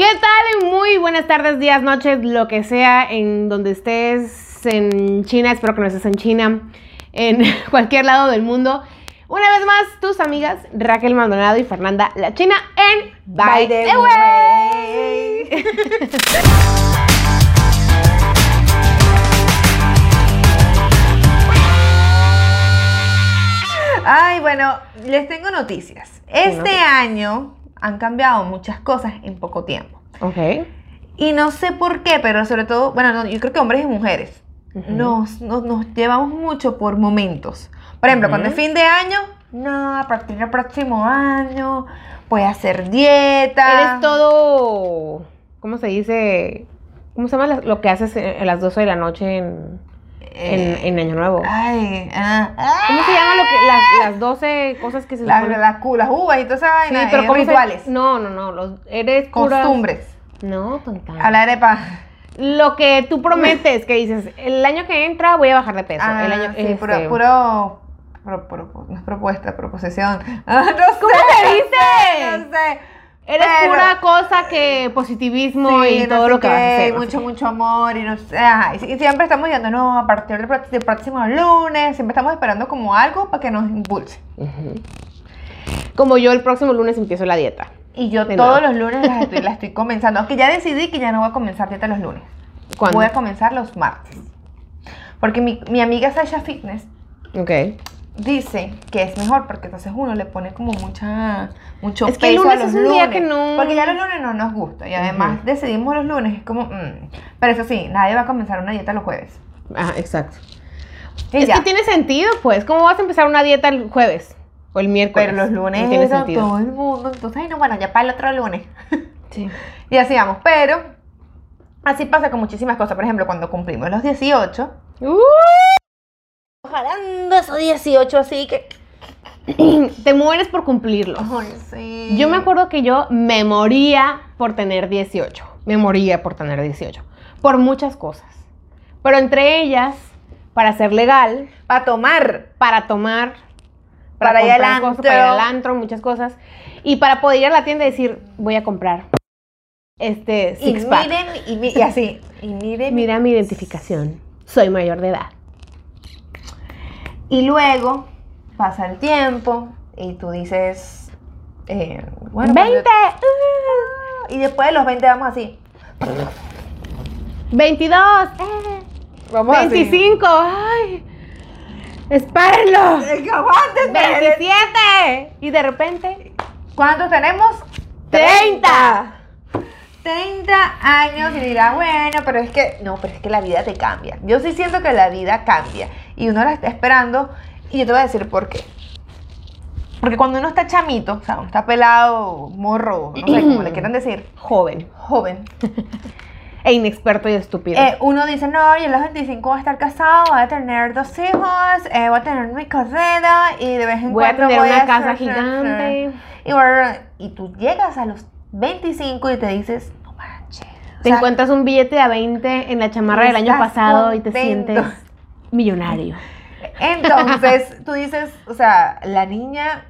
¿Qué tal? Muy buenas tardes, días, noches, lo que sea, en donde estés en China, espero que no estés en China, en cualquier lado del mundo. Una vez más, tus amigas Raquel Maldonado y Fernanda La China en By, the, Way. Ay, bueno, les tengo noticias. Este año han cambiado muchas cosas en poco tiempo. ok. Y no sé por qué, pero sobre todo, bueno, no, yo creo que hombres y mujeres Ujú. nos, nos, nos llevamos mucho por momentos. Por ejemplo, Ujú. cuando es fin de año, no, a partir del próximo año voy a hacer dieta. Eres todo, ¿cómo se dice? ¿Cómo se llama la- lo que haces a las 12 de la noche en, Eh, en, en Año Nuevo? Ay, ah, ah, ¿Cómo se llama lo que, las, las 12 cosas que se las las uvas y toda esa Sí, vaina, pero eh, ¿cómo se- rituales, No, no, no, los, eres puras- costumbres. No, tonta. A la arepa. Lo que tú prometes, que dices, el año que entra voy a bajar de peso. Ah, el año, sí, este, puro, puro, puro- puro- no es propuesta, proposición. Ah, no ¿Cómo se dice? No sé. Eres Pero- pura cosa que positivismo Sí, y no todo sé lo que qué, vas a hacer. no mucho, mucho amor y no sé. ajá, y, si- y siempre estamos diciendo, no, a partir del, próximo lunes, siempre estamos esperando como algo para que nos impulse. Como yo el próximo lunes empiezo la dieta. Y yo De todos los lunes la estoy, la estoy comenzando, aunque ya decidí que ya no voy a comenzar dieta los lunes. ¿Cuándo? Voy a comenzar los martes. Porque mi, mi amiga Sasha Fitness Ok. Dice que es mejor porque entonces uno le pone como mucha mucho Es que el peso lunes a los es un día lunes, que no- porque ya los lunes no nos gusta y además decidimos los lunes es como mm. pero eso sí nadie va a comenzar una dieta los jueves Ah, exacto. y es ya. que tiene sentido, pues. ¿Cómo vas a empezar una dieta el jueves? O el miércoles. pero los lunes No tiene sentido. todo el mundo entonces ay no bueno ya para el otro lunes Sí. y así vamos pero así pasa con muchísimas cosas por ejemplo cuando cumplimos los 18 Uh, jalando esos 18 así que te mueres por cumplirlo. ay, sí. Yo me acuerdo que yo me moría por tener 18. Me moría por tener 18. Por muchas cosas. Pero entre ellas, para ser legal, para tomar para tomar, Para ir al cosas, antro. para ir al antro, muchas cosas. Y para poder ir a la tienda y decir, voy a comprar este y six pack. miren y, y así y miren Mira mi identificación. Soy mayor de edad. Y luego pasa el tiempo y tú dices, eh, bueno, 20, cuando- y después de los 20 vamos así. 22, eh, Vamos 25, ay, espérenlo. así. ¡Que aguántense! 27 y de repente ¿Cuántos tenemos? 30. 30 años y dirás, bueno, pero es que, no, pero es que la vida te cambia. Yo sí siento que la vida cambia y uno la está esperando y yo te voy a decir por qué. Porque cuando uno está chamito, o sea, uno está pelado, morro, no sé cómo le quieran decir, joven joven, e inexperto y estúpido. Eh, uno dice, no, yo a los 25 voy a estar casado, voy a tener dos hijos, eh, voy a tener mi carrera y de vez en voy a tener voy una a casa gigante. Y, bueno, y tú llegas a los 25 y te dices, no manches. o Te sea, encuentras un billete a 20 en la chamarra del año pasado y te sientes millonario. Entonces, tú dices, o sea, la niña,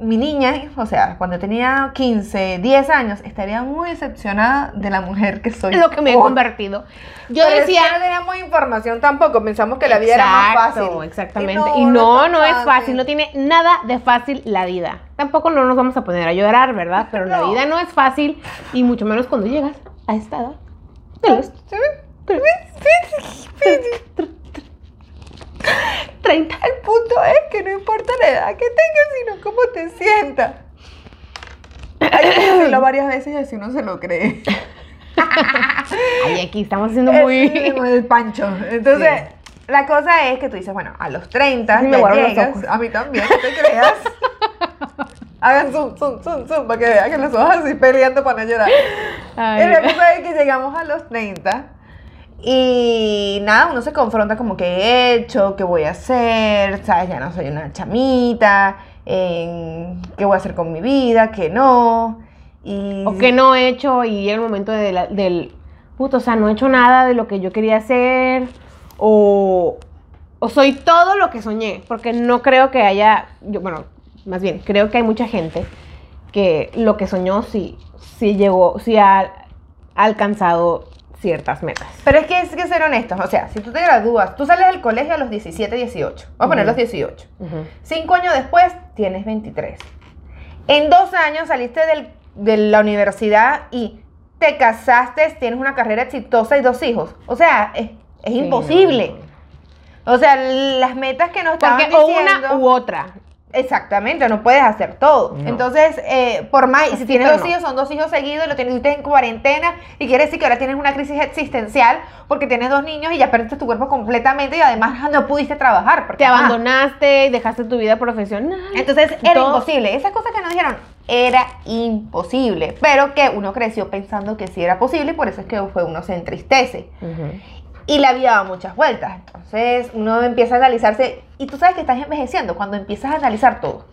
mi niña, o sea, cuando tenía 15, 10 años, estaría muy decepcionada de la mujer que soy. Lo que me he convertido. Yo Pero es decía. que no teníamos información tampoco, pensamos que la vida era más Exacto, fácil. Exactamente. Y no, no, es fácil, no tiene nada de fácil la vida. Tampoco no nos vamos a poner a llorar, ¿verdad? Pero la No. vida no es fácil y mucho menos cuando llegas a esta edad. De los 30. El punto es que no importa la edad que tengas, sino cómo te sientas. Hay que decirlo varias veces y así uno se lo cree. Ay, aquí estamos haciendo muy. el pancho. Entonces, la cosa es que tú dices, bueno, a los 30 Sí, me ya los llegas. ojos. A mí también, no te creas. Hagan zoom, zoom, zoom, zoom, para que vean que los ojos así peleando para no llorar. Ay. Y la cosa es que llegamos a los 30 y nada, uno se confronta como que he hecho, qué voy a hacer, sabes, ya no soy una chamita, en qué voy a hacer con mi vida, qué no. O que no he hecho y llega el momento de la- del. Puto, o sea, no he hecho nada de lo que yo quería hacer. O. O soy todo lo que soñé. Porque no creo que haya. Yo, bueno, más bien, creo que hay mucha gente que lo que soñó sí, sí llegó, sí ha alcanzado ciertas metas. Pero es que hay que ser honestos, o sea, si tú te gradúas, tú sales del colegio a los 17, 18, vamos a poner los 18. Ujú. Cinco años después, tienes 23. En dos años saliste del- de la universidad y te casaste, tienes una carrera exitosa y dos hijos. O sea, es, es Sí, imposible. O sea, las metas que nos estaban Porque o diciendo... una u otra. Exactamente, no puedes hacer todo. No. Entonces, eh, por más, si tienes dos no. hijos, son dos hijos seguidos y lo tienes en cuarentena, y quiere decir que ahora tienes una crisis existencial porque tienes dos niños y ya perdiste tu cuerpo completamente y además no pudiste trabajar. Porque, Te abandonaste y dejaste tu vida profesional. Entonces, era todo- imposible. Esas cosas que nos dijeron, era imposible. Pero que uno creció pensando que sí era posible y por eso es que fue uno se entristece. Y la vida da muchas vueltas. Entonces uno empieza a analizarse. Y tú sabes que estás envejeciendo cuando empiezas a analizar todo.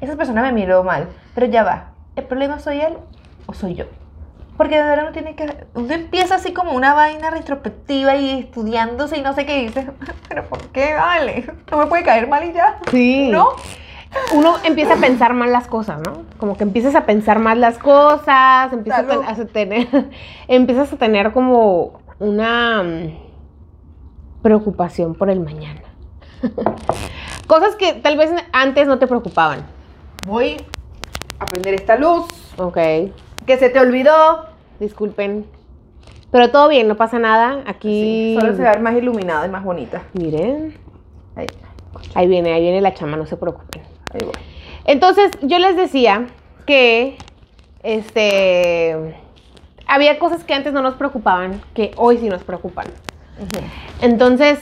Esa persona me miró mal, pero ya va. ¿El problema soy él o soy yo? Porque de verdad uno tiene que. Uno empieza así como una vaina retrospectiva y estudiándose y no sé qué dices. ¿Pero por qué? Vale. No me puede caer mal y ya. Sí. ¿No? Uno empieza a pensar más las cosas, ¿no? Como que empiezas a pensar más las cosas, empiezas a, ten- a tener, empiezas a tener como una mm, preocupación por el mañana. cosas que tal vez antes no te preocupaban. Voy a prender esta luz. Ok, Que se te olvidó. disculpen. Pero todo bien, no pasa nada. Aquí. Solo se va a ver más iluminada y más bonita. Miren, Ahí, ahí viene, ahí viene la chama, no se preocupen. ahí voy. Entonces, yo les decía que este había cosas que antes no nos preocupaban, que hoy sí nos preocupan. Entonces,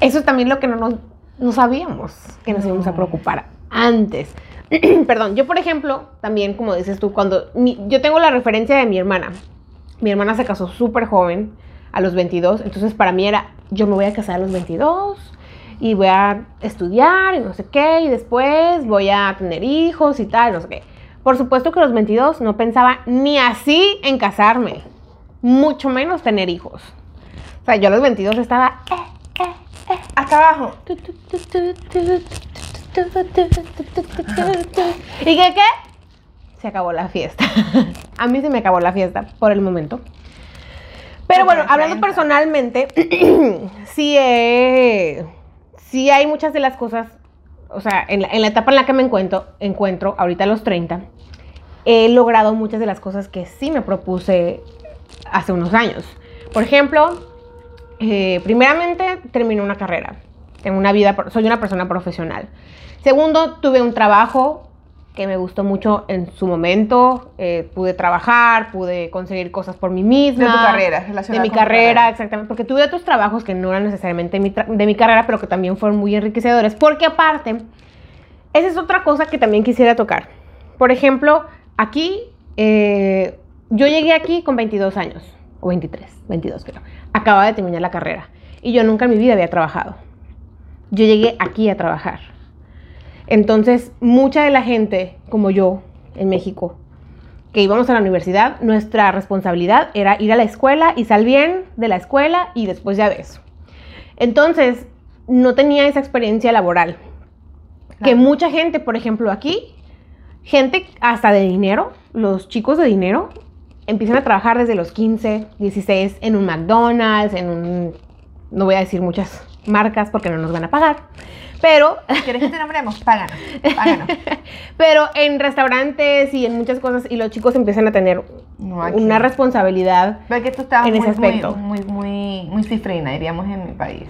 eso es también lo que no nos no sabíamos que nos íbamos a preocupar antes. Perdón, yo por ejemplo, también como dices tú, cuando mi- yo tengo la referencia de mi hermana. Mi hermana se casó súper joven, a los 22, entonces para mí era, yo me voy a casar a los 22 y voy a estudiar y no sé qué, y después voy a tener hijos y tal, no sé qué. Por supuesto que a los 22 no pensaba ni así en casarme, mucho menos tener hijos. O sea, yo a los 22 estaba... eh, Hasta abajo. ¿Y qué qué? Se acabó la fiesta. A mí se me acabó la fiesta por el momento. Pero bueno, hablando 30. personalmente, sí, eh, sí hay muchas de las cosas, o sea, en la, en la etapa en la que me encuentro, encuentro, ahorita a los 30, he logrado muchas de las cosas que sí me propuse hace unos años. Por ejemplo, eh, primeramente terminé una carrera, tengo una vida, soy una persona profesional. Segundo, tuve un trabajo que me gustó mucho en su momento, eh, pude trabajar, pude conseguir cosas por mí misma. De tu carrera, De mi con carrera, carrera. exactamente, porque tuve otros trabajos que no eran necesariamente mi de mi carrera, pero que también fueron muy enriquecedores, porque aparte, esa es otra cosa que también quisiera tocar. Por ejemplo, aquí, eh, yo llegué aquí con 22 años, o 23, 22 creo. Acababa de terminar la carrera. Y yo nunca en mi vida había trabajado. Yo llegué aquí a trabajar. Entonces, mucha de la gente, como yo, en México, que íbamos a la universidad, nuestra responsabilidad era ir a la escuela y sal bien de la escuela y después ya ves. Entonces, no tenía esa experiencia laboral. Que mucha gente, por ejemplo, aquí, gente hasta de dinero, los chicos de dinero, empiezan a trabajar desde los 15, 16 en un McDonald's, en un... No voy a decir muchas marcas porque no nos van a pagar, pero, ¿Quieres que te nombremos? Páganos. Páganos. pero en restaurantes y en muchas cosas y los chicos empiezan a tener No, una responsabilidad. Que tú en muy, ese aspecto. muy, muy, muy, muy cifrina, diríamos en mi país.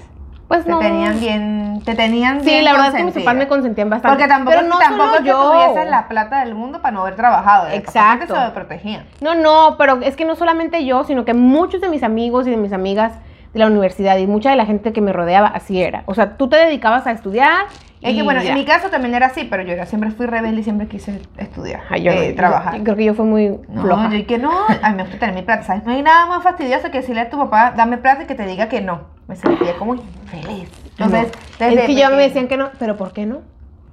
Pues Te no. tenían bien, te tenían Sí, bien la verdad es que mis papás me consentían bastante. Porque tampoco, pero no tampoco que yo. tuvieses la plata del mundo para no haber trabajado. Exacto. Te protegían. No, no, pero es que no solamente yo, sino que muchos de mis amigos y de mis amigas de la universidad y mucha de la gente que me rodeaba así era. O sea, tú te dedicabas a estudiar. Es que bueno, ya. en mi caso también era así, pero yo era, siempre fui rebelde y siempre quise estudiar, Ay, yo no, eh, yo- trabajar. yo creo que yo fui muy No, floja. yo y que no, a mí me gusta tener mi plata, ¿sabes? No hay nada más fastidioso que decirle a tu papá, dame plata y que te diga que no. Me sentía como infeliz. Entonces, No. desde es que ya me decían que no, pero ¿por qué no?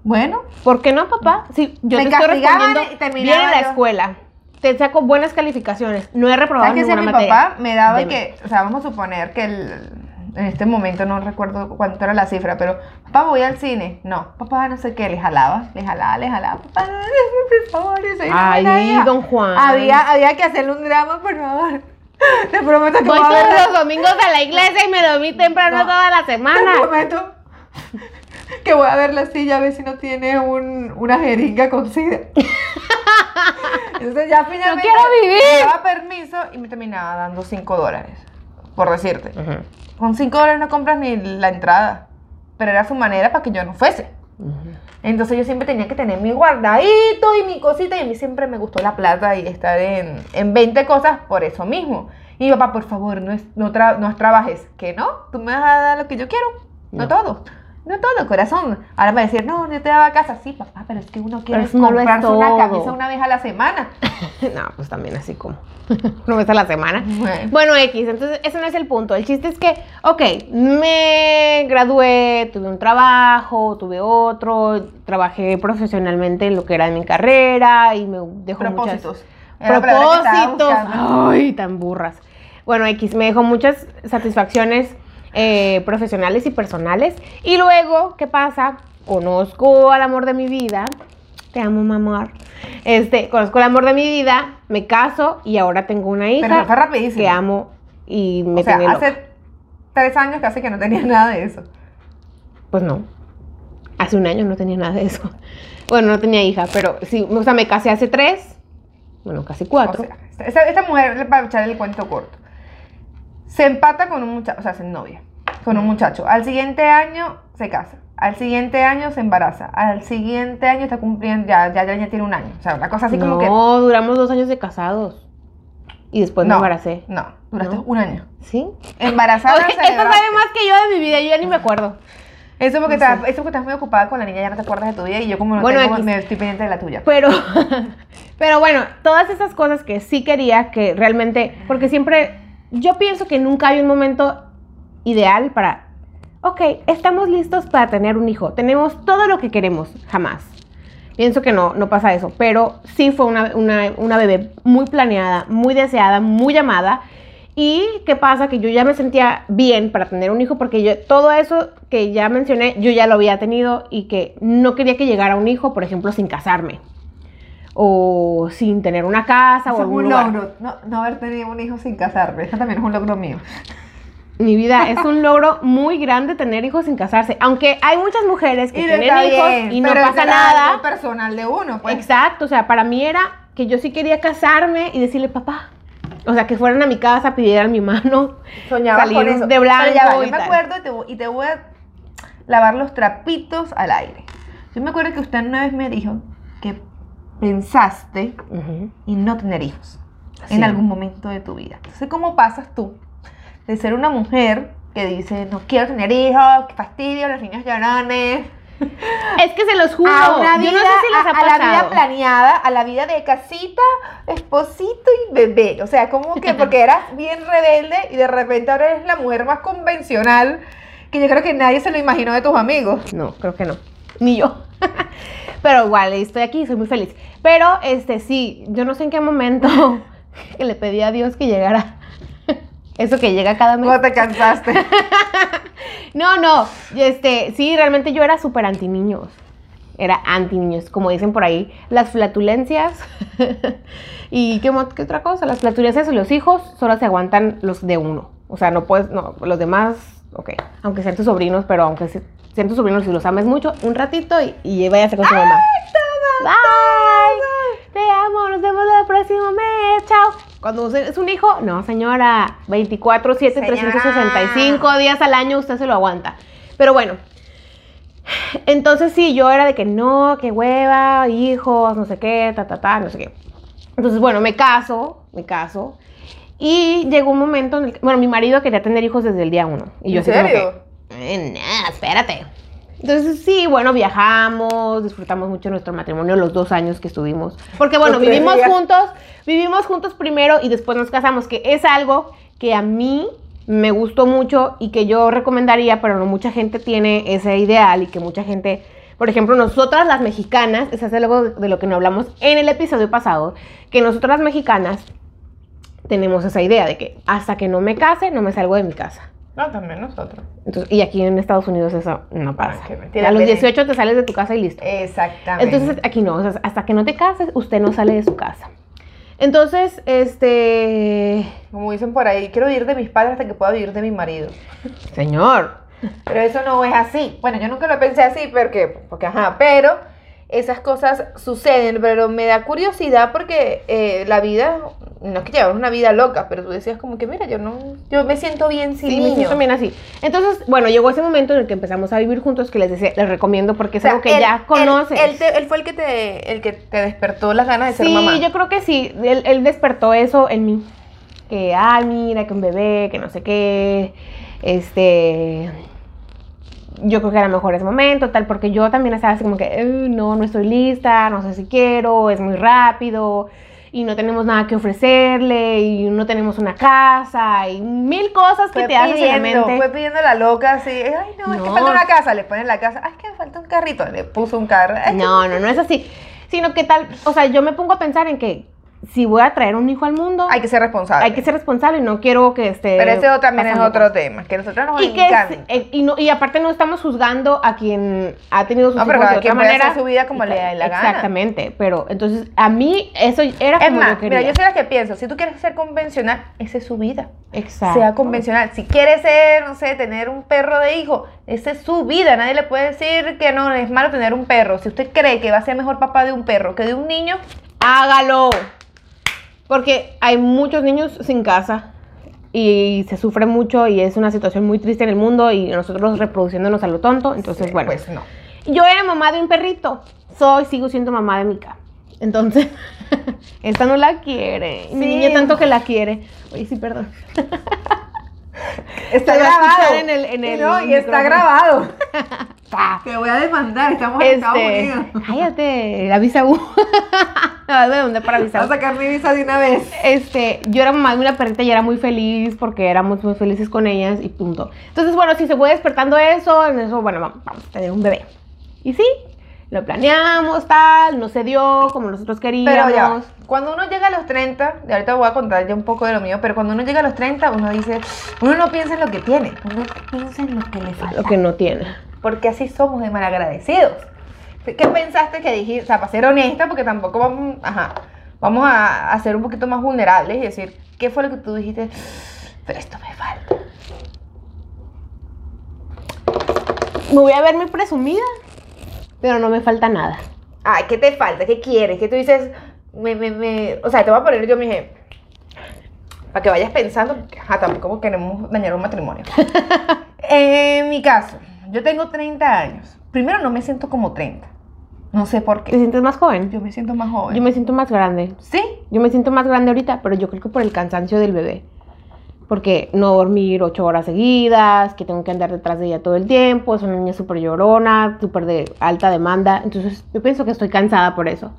Bueno, ¿Por qué no, papá? Sí, yo Me te estoy respondiendo y bien en la yo. escuela. Te saco buenas calificaciones. No he reprobado ¿sabes ninguna mi materia. papá? Me daba Dime. que, o sea, vamos a suponer que el, en este momento no recuerdo cuánto era la cifra, pero papá voy al cine. No, papá no sé qué, le jalaba, le jalaba, le jalaba, papá, por favor, soy Ay, don Juan. Había, había que hacerle un drama, por favor. Te prometo que Voy voy a todos ver- los domingos a la iglesia y me dormí temprano No. toda la Te semana. prometo que voy a ver la silla a ver si no tiene un, una jeringa con sida. Entonces ya finalmente quiero vivir. me daba permiso y me terminaba dando 5 dólares, por decirte. Ujú, Con 5 dólares no compras ni la entrada, pero era su manera para que yo no fuese. ujú. Entonces yo siempre tenía que tener mi guardadito y mi cosita y a mí siempre me gustó la plata y estar en, en 20 cosas por eso mismo. Y papá, por favor, no, es- no, tra- no trabajes. Que no, tú me vas a dar lo que yo quiero. No, No. todo. No todo, corazón. Ahora me va a decir, no, yo te daba casa. Sí, papá, pero es que uno quiere eso no comprarse una camisa una vez a la semana. No, pues también así como. Una vez a la semana. Bueno. Bueno, X, entonces ese no es el punto. El chiste es que, ok, me gradué, tuve un trabajo, tuve otro, trabajé profesionalmente en lo que era mi carrera y me dejó muchas Propósitos. Estaba propósitos. Ay, tan burras. Bueno, X, me dejó muchas satisfacciones eh, profesionales y personales. Y luego, ¿qué pasa? Conozco al amor de mi vida. Te amo, mamá. Este, conozco el amor de mi vida, me caso y ahora tengo una hija Pero fue rapidísimo. que amo y me O sea, tiene loca. hace tres años casi que no tenía nada de eso. Pues no. Hace un año no tenía nada de eso. Bueno, no tenía hija, pero sí, o sea, me casé hace tres, bueno, casi cuatro. O sea, esta- esta, esta mujer, para echar el cuento corto, se empata con un muchacho, o sea, se novia con un muchacho. Al siguiente año se casa. Al siguiente año se embaraza. Al siguiente año está cumpliendo, ya, ya, ya, tiene un año. O sea, una cosa así no, como que. duramos dos años de casados. Y después me no, embaracé. No, duraste No. un año. ¿Sí? Embarazada. Esta celebraste. sabe más que yo de mi vida, yo ya ni me acuerdo. Eso porque, No estás, eso porque estás muy ocupada con la niña, ya no te acuerdas de tu vida y yo como no Bueno, tengo, X. me estoy pendiente de la tuya. Pero, pero bueno, todas esas cosas que sí quería que realmente, porque siempre, yo pienso que nunca hay un momento ideal para, ok, estamos listos para tener un hijo, tenemos todo lo que queremos, jamás. Pienso que no, no pasa eso, pero sí fue una, una, una bebé muy planeada, muy deseada, muy amada. Y qué pasa que yo ya me sentía bien para tener un hijo porque yo todo eso que ya mencioné yo ya lo había tenido y que no quería que llegara un hijo, por ejemplo, sin casarme o sin tener una casa o Eso es algún un lugar. logro, no, no haber tenido un hijo sin casarme. Eso también es un logro mío. Mi vida es un logro muy grande tener hijos sin casarse, aunque hay muchas mujeres que Y tienen hijos bien, y no pero pasa nada. algo personal de uno, pues. Exacto, o sea, para mí era que yo sí quería casarme y decirle papá. O sea, que fueran a mi casa, pidieran mi mano. Soñaba salir con eso. de blanco ya va, y yo me tal. acuerdo y te, voy- y te voy a lavar los trapitos al aire. Yo me acuerdo que usted una vez me dijo que pensaste Ujú. en no tener hijos Sí. en algún momento de tu vida. Entonces, ¿cómo pasas tú de ser una mujer que dice, no quiero tener hijos, qué fastidio, los niños llorones, Es que se los juro. a una yo vida, no sé si les ha a, a la vida planeada, a la vida de casita, esposito y bebé. O sea, como que porque eras bien rebelde y de repente ahora eres la mujer más convencional que yo creo que nadie se lo imaginó de tus amigos. No, creo que no. Ni yo. Pero igual, estoy aquí, soy muy feliz. Pero, este, sí, yo no sé en qué momento que le pedí a Dios que llegara. Eso que llega cada mes. No te cansaste. No, no, este, sí, realmente yo era súper anti niños. Era anti niños, como dicen por ahí, las flatulencias. y ¿qué, otra cosa, las flatulencias y los hijos solo se aguantan los de uno. O sea, no puedes, no, los demás, ok, aunque sean tus sobrinos, pero aunque se- sean tus sobrinos y los ames mucho, un ratito y, y váyase con su mamá. Bye. Te amo, nos vemos el próximo mes. Chao. Cuando usted es un hijo, no, señora. 24, 7, Señora. 365 días al año usted se lo aguanta. Pero bueno. Entonces sí, yo era de que no, que hueva, hijos, no sé qué, ta, ta, ta, no sé qué. Entonces, bueno, me caso, me caso. Y llegó un momento en el que, bueno, mi marido quería tener hijos desde el día uno. Y yo ¿En como que, serio? eh, nah, espérate. Entonces, sí, bueno, viajamos, disfrutamos mucho nuestro matrimonio los dos años que estuvimos. Porque, bueno, vivimos juntos, vivimos juntos primero y después nos casamos, que es algo que a mí me gustó mucho y que yo recomendaría, pero no mucha gente tiene ese ideal y que mucha gente, por ejemplo, nosotras las mexicanas, es algo de lo que no hablamos en el episodio pasado, que nosotras las mexicanas tenemos esa idea de que hasta que no me case, no me salgo de mi casa. No, también nosotros. Entonces, y aquí en Estados Unidos eso no pasa. a los Belén. 18 te sales de tu casa y listo. Exactamente. Entonces aquí no, o sea, hasta que no te cases, usted no sale de su casa. Entonces, este, como dicen por ahí, quiero vivir de mis padres hasta que pueda vivir de mi marido. señor, Pero eso no es así. Bueno, yo nunca lo pensé así porque, porque ajá, pero esas cosas suceden, pero me da curiosidad porque eh, la vida, no es que llevamos una vida loca, pero tú decías como que, mira, yo no, yo me siento bien sin sí, me niño. siento bien así. Entonces, bueno, llegó ese momento en el que empezamos a vivir juntos que les decía, les recomiendo porque O es sea, algo que él- ya conoces. Él, te- él fue el que te, el que te despertó las ganas de ser sí, mamá. yo creo que sí, él, él despertó eso en mí. Que, ay, mira, que un bebé, que no sé qué, este... Yo creo que era mejor ese momento, tal, porque yo también estaba así como que, "Eh, no, no estoy lista, no sé si quiero, es muy rápido, y no tenemos nada que ofrecerle, y no tenemos una casa, y mil cosas que Fue te haces en la pidiendo, mente. fue pidiendo la loca así, ay no, es que falta una casa, le ponen la casa, ay es que me falta un carrito, le puso un carro. No, no, no es así. Sino que tal, o sea, yo me pongo a pensar en que si voy a traer un hijo al mundo, Hay que ser responsable. hay que ser responsable y no quiero que esté. Pero ese también es otro cosas. tema, que nosotros nos Y, que es- eh, y, no, y aparte no estamos juzgando a quien ha tenido sus No, hijos de otra manera. hacer su vida como le da la gana. Exactamente, pero entonces a mí eso era Es como más, yo quería. mira, yo soy la que pienso, si tú quieres ser convencional, esa es su vida. Exacto. Sea convencional. Si quieres ser, no sé, tener un perro de hijo, esa es su vida. Nadie le puede decir que no es malo tener un perro. Si usted cree que va a ser mejor papá de un perro que de un niño, Hágalo. Porque hay muchos niños sin casa y se sufre mucho y es una situación muy triste en el mundo y nosotros reproduciéndonos a lo tonto. Entonces, bueno. pues no. Yo era mamá de un perrito. Soy, sigo siendo mamá de Mika. Entonces, esta no la quiere. Mi niña tanto que la quiere. Oye, sí, perdón. Está grabado. en el- en Y el no, y está micrófono. grabado. Te voy a demandar, estamos en Estados Este, Unidos. cállate, la visa U. Me vas a demandar para visa Voy a sacar mi visa de una vez. Este, yo era mamá de una perrita y era muy feliz porque éramos muy felices con ellas y punto. Entonces, bueno, si se fue despertando eso, en eso, bueno, vamos a tener un bebé. Y sí, lo planeamos, tal, no se dio como nosotros queríamos. Pero ya, cuando uno llega a los 30, y ahorita voy a contar ya un poco de lo mío, pero cuando uno llega a los 30, uno dice, uno no piensa en lo que tiene, uno piensa en lo que le falta. Lo que no tiene. Porque así somos de malagradecidos. ¿Qué pensaste que dije? O sea, para ser honesta, porque tampoco vamos, ajá, vamos a, a ser un poquito más vulnerables y decir, ¿qué fue lo que tú dijiste? Pero esto me falta. Me voy a ver muy presumida, pero no me falta nada. Ay, ¿qué te falta? ¿Qué quieres? ¿Qué tú dices? Me, me, me... O sea, te voy a poner yo mi ejemplo. Para que vayas pensando, ajá, tampoco queremos dañar un matrimonio. en mi caso, yo tengo 30 años. Primero no me siento como 30. No sé por ¿Te qué. sientes más joven? Yo me siento más joven. Yo me siento más grande. ¿Sí? Yo me siento más grande ahorita, pero yo creo que por el cansancio del bebé. Porque no dormir ocho horas seguidas, que tengo que andar detrás de ella todo el tiempo, es una niña súper llorona, súper de alta demanda. Entonces yo pienso que estoy cansada por eso.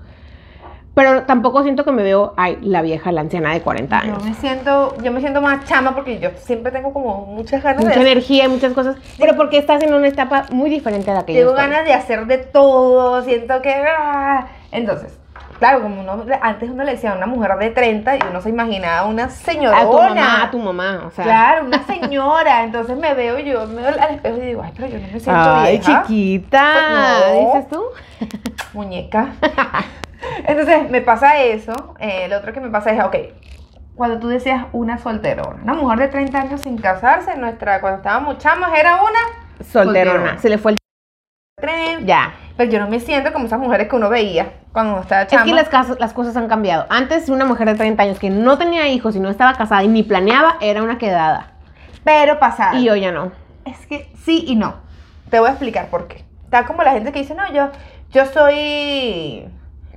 Pero tampoco siento que me veo, ay, la vieja, la anciana de 40 Yo años. me siento, yo me siento más chama porque yo siempre tengo como muchas ganas Mucha de energía y muchas cosas. Pero porque estás en una etapa muy diferente a la que yo Tengo ganas de hacer de todo, siento que... ah. Entonces, claro, como uno, antes uno le decía a una mujer de 30 y uno se imaginaba una señorona. A tu mamá, a tu mamá, o sea. Claro, una señora. Entonces me veo yo me veo al espejo y digo, ay, pero yo no me siento Ay, vieja. chiquita. Pues no. ¿Dices tú? Muñeca. Entonces me pasa eso. Eh, lo otro que me pasa es, ok, cuando tú decías una solterona, una mujer de 30 años sin casarse, nuestra, cuando estábamos chamas era una Solterona. Solterona. Se le fue el tren. Ya. Pero yo no me siento como esas mujeres que uno veía cuando uno estaba Es chama. que las, casas- las cosas han cambiado. Antes, una mujer de 30 años que no tenía hijos y no estaba casada y ni planeaba, era una quedada. Pero pasaba. Y hoy ya no. Es que sí y no. Te voy a explicar por qué. Está como la gente que dice, no, yo, yo soy.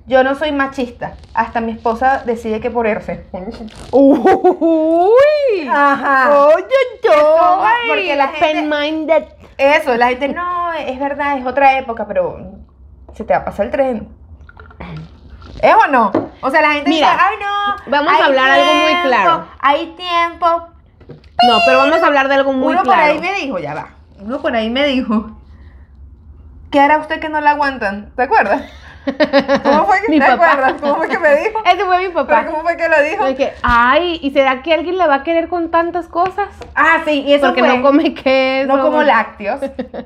Yo no soy machista. Hasta mi esposa decide que ponerse. Uy. Ajá. Oye, yo. porque la gente- Open-minded. Eso, la gente, no, es verdad, es otra época, pero se te va a pasar el tren. ¿Es o no? O sea, la gente Mira, dice, ay, no. vamos a hablar algo muy tiempo, claro. Hay tiempo. No, pero vamos a hablar de algo muy Uno por claro. ahí me dijo, ya va. Uno por ahí me dijo, ¿qué hará usted que no la aguantan? ¿Te acuerdas? ¿Cómo fue que Mi te papá. acuerdas? ¿Cómo fue que me dijo? Ese fue mi papá. ¿Pero cómo fue que lo dijo? De que, ay, ¿y será que alguien la va a querer con tantas cosas? Ah, sí, y eso Porque fue. no come queso. no como lácteos.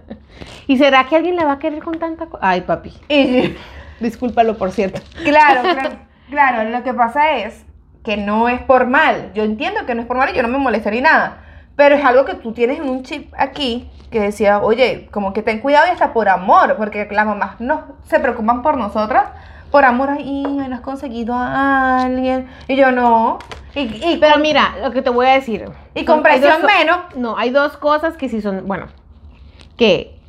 ¿Y será que alguien la va a querer con tanta cosa? Ay, papi. Y Discúlpalo, por cierto. claro, claro, claro, lo que pasa es que no es por mal. Yo entiendo que no es por mal y yo no me molesté ni nada. Pero es algo que tú tienes en un chip aquí que decía, oye, como que ten cuidado y hasta por amor, porque las mamás no se preocupan por nosotras. Por amor, ay, ay, no has conseguido a alguien. Y yo no. Y, y Pero con- mira, lo que te voy a decir. Y con presión dos- menos. No, hay dos cosas que sí son, bueno, que,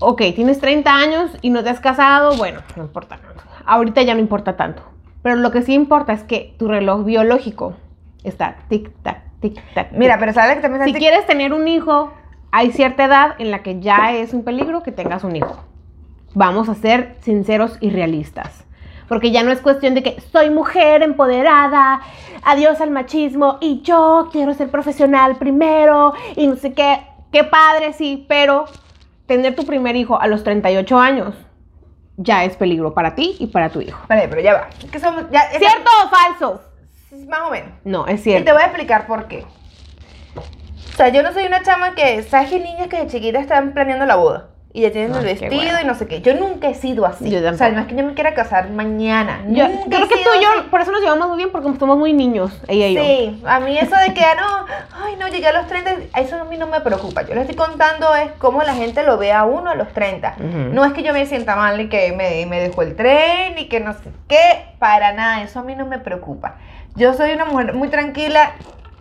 ok, tienes 30 años y no te has casado, bueno, no importa. Ahorita ya no importa tanto. Pero lo que sí importa es que tu reloj biológico está tic-tac, Mira, tic. pero sabes que también si quieres tener un hijo, hay cierta edad en la que ya es un peligro que tengas un hijo. Vamos a ser sinceros y realistas. Porque ya no es cuestión de que soy mujer empoderada, adiós al machismo y yo quiero ser profesional primero y no sé qué. Qué padre, sí, pero tener tu primer hijo a los 38 años ya es peligro para ti y para tu hijo. Vale, pero ya va. Somos, ya, ¿Cierto o falso? Más o menos. No, es Y cierto. te voy a explicar por qué. O sea, yo no soy una chama que, ¿sabes qué niñas que de chiquita están planeando la boda? Y ya tienen el Ay, qué vestido bueno. y no sé qué. Yo nunca he sido así. Yo o sea, no es que yo me quiera casar mañana. Yo Nunca creo he que tú sido y yo, así. por eso nos llevamos muy bien, porque somos muy niños, ella y yo. Sí, a mí eso de que, ah, no, ay, no, llegué a los 30, eso a mí no me preocupa. Yo le estoy contando es cómo la gente lo ve a uno a los 30. Ujú. No es que yo me sienta mal ni que me, me dejó el tren ni que no sé qué, para nada, eso a mí no me preocupa. Yo soy una mujer muy tranquila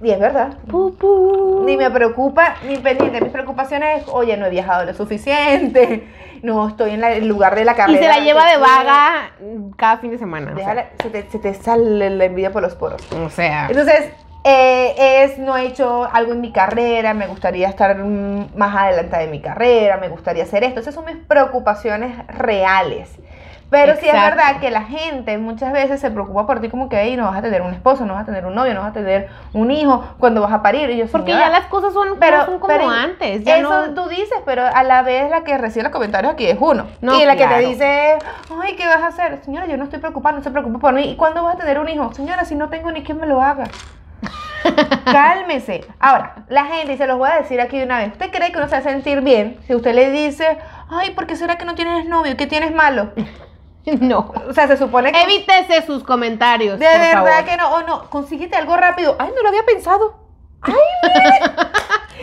y es verdad. Ni me preocupa ni pendiente. Mis preocupaciones es, oye, no he viajado lo suficiente, no estoy en la- el lugar de la Y carrera. se la lleva de vaga cada fin de semana. o sea. Déjala, se, te, se te sale la envidia por los poros. O sea, Entonces, eh, es, no he hecho algo en mi carrera, me gustaría estar mm, más adelantada de mi carrera, me gustaría hacer esto. Esas son mis preocupaciones reales. Pero sí es verdad que la gente muchas veces se preocupa por ti como que "Ey, no vas a tener un esposo, no vas a tener un novio, no vas a tener un hijo cuando vas a parir. Y yo, porque "Señora, ya las cosas son, pero, no son como pero antes. Ya eso no, tú dices, pero a la vez la que recibe los comentarios aquí es uno. No, y la que te dice, ay, ¿qué vas a hacer? Señora, yo no estoy preocupada, no se preocupe por mí. ¿Y cuándo vas a tener un hijo? Señora, si no tengo ni quien me lo haga. Cálmese. Ahora, la gente, y se los voy a decir aquí de una vez, ¿usted cree que uno se va a sentir bien si usted le dice, ay, ¿por qué será que no tienes novio? ¿Qué tienes malo? no. O sea, se supone que... Evítese sus comentarios. de por verdad favor. que no, o no, consíguete algo rápido. Ay, no lo había pensado. Ay, mire.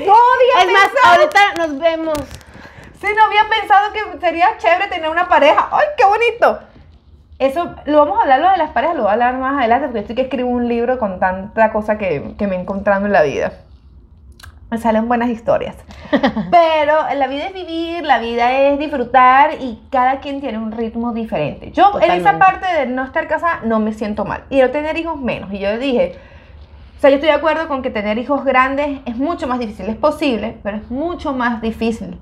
No había Es más, pensado. ahorita nos vemos. Sí, no había pensado que sería chévere tener una pareja. ¡Ay, qué bonito! Eso, lo vamos a hablar lo de las parejas, lo voy a hablar más adelante porque estoy que escribo un libro con tanta cosa que, que me he encontrado en la vida. Me salen buenas historias. Pero la vida es vivir, la vida es disfrutar y cada quien tiene un ritmo diferente. Yo en esa Totalmente. parte de no estar casada no me siento mal. Y no tener hijos menos. Y yo dije, o sea, yo estoy de acuerdo con que tener hijos grandes es mucho más difícil. Es posible, pero es mucho más difícil.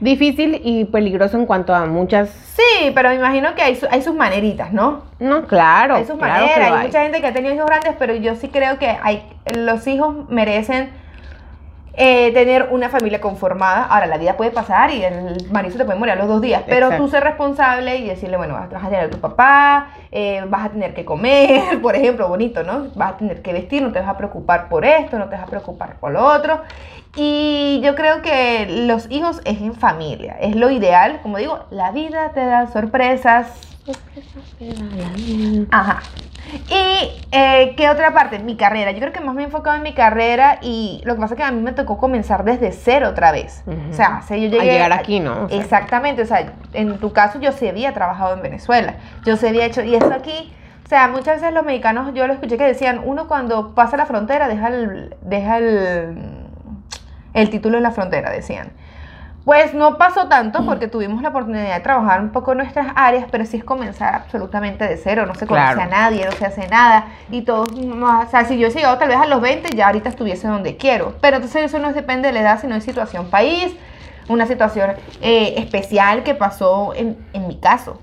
Difícil y peligroso en cuanto a muchas. Sí, pero me imagino que hay, su- hay sus maneritas, ¿no? No, claro. hay sus claro maneras. hay hay. mucha gente que ha tenido hijos grandes, pero yo sí creo que hay, los hijos merecen eh, tener una familia conformada. Ahora, la vida puede pasar y el marido se te puede morir a los dos días, pero Exacto. tú ser responsable y decirle, bueno, vas, vas a tener a tu papá, eh, vas a tener que comer, por ejemplo, bonito, ¿no? Vas a tener que vestir, no te vas a preocupar por esto, no te vas a preocupar por lo otro. Y yo creo que los hijos es en familia, es lo ideal. Como digo, la vida te da sorpresas, Ajá. Y eh, qué otra parte, mi carrera. Yo creo que más me he enfocado en mi carrera y lo que pasa es que a mí me tocó comenzar desde cero otra vez. O sea, si yo A llegué llegar aquí, ¿no? O sea, Exactamente, o sea, en tu caso yo sí había trabajado en Venezuela, yo sí había hecho, y eso aquí, o sea, muchas veces los mexicanos, yo lo escuché que decían, uno cuando pasa la frontera deja el, deja el, el título en la frontera, decían. Pues no pasó tanto porque tuvimos la oportunidad de trabajar un poco en nuestras áreas, pero sí es comenzar absolutamente de cero, no se conoce Claro. a nadie, no se hace nada y todos, no, o sea, si yo he llegado tal vez a los 20, ya ahorita estuviese donde quiero, pero entonces eso no depende de la edad, sino de situación país, una situación eh, especial que pasó en, en mi caso.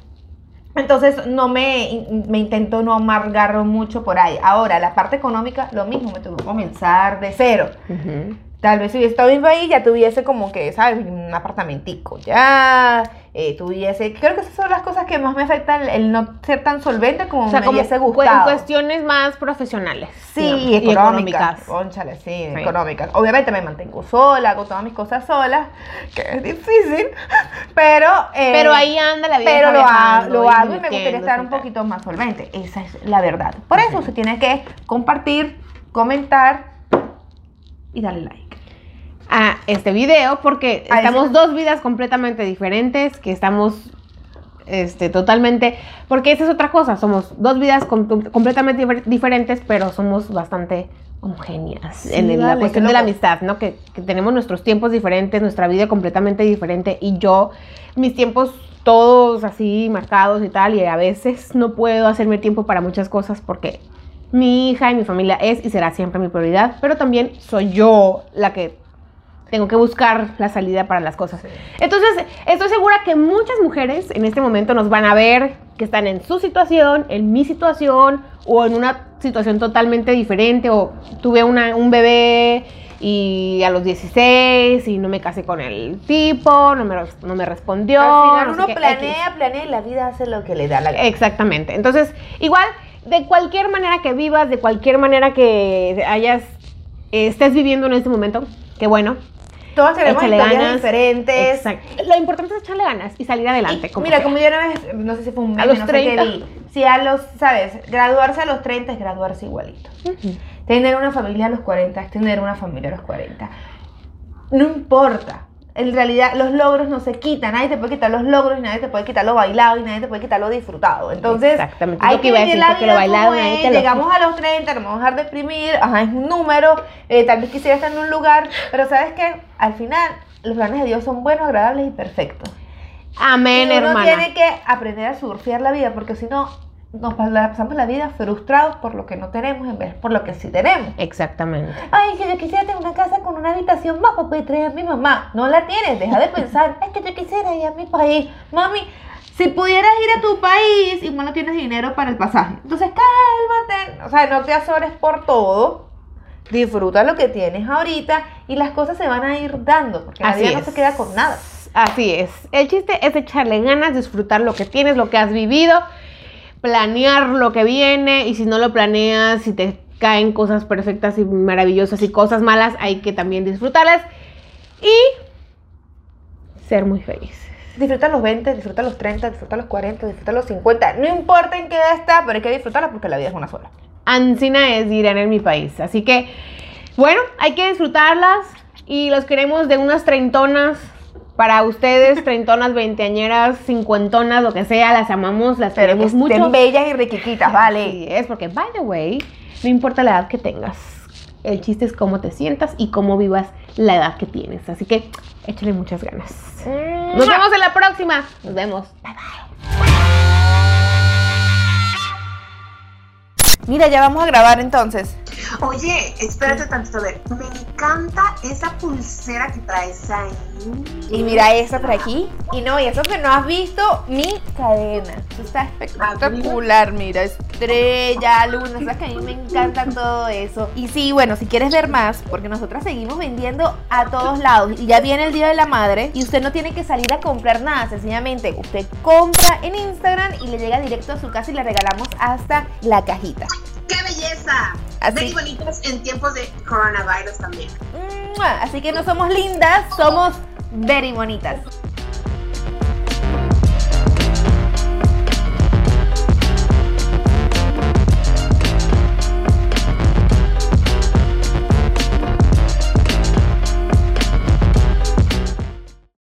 Entonces no me, me intento no amargar mucho por ahí. Ahora, la parte económica, lo mismo, me tuvo que comenzar de cero ujú. Tal vez si hubiese estado en mi país ya tuviese como que, ¿sabes? Un apartamentico ya, eh, tuviese... Creo que esas son las cosas que más me afectan, el, no ser tan solvente como O sea, me como hubiese gustado. en cuestiones más profesionales. Sí, digamos, y económicas. Cónchale, sí, económicas. Obviamente me mantengo sola, hago todas mis cosas solas, que es difícil, pero... eh, Pero ahí anda la vida. pero lo, ha- viajando lo hago y me gustaría estar un poquito más solvente. Esa es la verdad. Por eso se tiene que compartir, comentar y darle like. A este video porque A estamos ese- dos vidas completamente diferentes, que estamos este, totalmente, porque esa es otra cosa, somos dos vidas com- completamente difer- diferentes, pero somos bastante homogéneas Sí, en la cuestión de la amistad, ¿no? Que, que tenemos nuestros tiempos diferentes, nuestra vida completamente diferente y yo, mis tiempos todos así marcados y tal, y a veces no puedo hacerme tiempo para muchas cosas porque mi hija y mi familia es y será siempre mi prioridad, pero también soy yo la que tengo que buscar la salida para las cosas. Entonces, estoy segura que muchas mujeres en este momento nos van a ver que están en su situación, en mi situación, o en una situación totalmente diferente, o tuve una- un bebé y a los 16 y no me casé con el tipo, no me, no me respondió. Al final no uno planea, planea y la vida hace lo que le da la gana. Exactamente. Entonces, igual, de cualquier manera que vivas, de cualquier manera que hayas, estés viviendo en este momento, qué bueno. Todos tenemos historias ganas. diferentes. Exacto. Lo importante es echarle ganas y salir adelante. Y como mira, sea. como yo una vez, no sé si fue un A meme, los no sé qué 30. vi. Si a los, ¿sabes? Graduarse a los 30 es graduarse igualito. Tener una familia a los 40 es tener una familia a los 40. No importa. En realidad, los logros no se quitan. Nadie te puede quitar los logros y nadie te puede quitar lo bailado y nadie te puede quitar lo disfrutado. Entonces, Exactamente, hay que que vivir decir, la porque lo vida bailado como nadie es. lo Llegamos a los 30, nos vamos a dejar deprimir. Ajá, es un número. eh, tal vez quisiera estar en un lugar. Pero ¿sabes qué? Al final, los planes de Dios son buenos, agradables y perfectos. Amén, y uno hermana. tiene que aprender a surfear la vida, porque si no, nos pasamos la vida frustrados por lo que no tenemos en vez por lo que sí tenemos. Exactamente. Ay, que yo quisiera tener una casa con una habitación más para poder traer a mi mamá. No la tienes, deja de pensar. Es que yo quisiera ir a mi país. Mami, si pudieras ir a tu país, igual no tienes dinero para el pasaje. Entonces, cálmate. O sea, no te azores por todo. Disfruta lo que tienes ahorita y las cosas se van a ir dando, porque la vida no se queda con nada. Así es. El chiste es echarle ganas, disfrutar lo que tienes, lo que has vivido, planear lo que viene y si no lo planeas, si te caen cosas perfectas y maravillosas y cosas malas, hay que también disfrutarlas y ser muy felices. Disfruta los 20, disfruta los 30, disfruta los 40, disfruta los 50. No importa en qué edad está, pero hay que disfrutarla porque la vida es una sola. Ancina es dirán en mi país. Así que, bueno, hay que disfrutarlas y los queremos de unas treintonas. Para ustedes, treintonas, veinteañeras, cincuentonas, lo que sea, las amamos, las Pero que queremos mucho. estén bellas y riquiquitas, vale. Así es, porque, by the way, no importa la edad que tengas. El chiste es cómo te sientas y cómo vivas la edad que tienes. Así que échale muchas ganas. Nos vemos en la próxima. Nos vemos. Bye bye. Mira, ya vamos a grabar entonces. Oye, espérate tantito, a ver. Me encanta esa pulsera que traes ahí. Y mira esa por aquí. Y no, y eso que no has visto, mi cadena. Esto está espectacular, mira, estrella, luna, sabes que a mí me encanta todo eso. Y sí, bueno, si quieres ver más, porque nosotras seguimos vendiendo a todos lados. Y ya viene el Día de la Madre y usted no tiene que salir a comprar nada, sencillamente usted compra en Instagram y le llega directo a su casa y le regalamos hasta la cajita. ¡Qué belleza! Así. Very bonitas en tiempos de coronavirus también. Así que no somos lindas, somos very bonitas.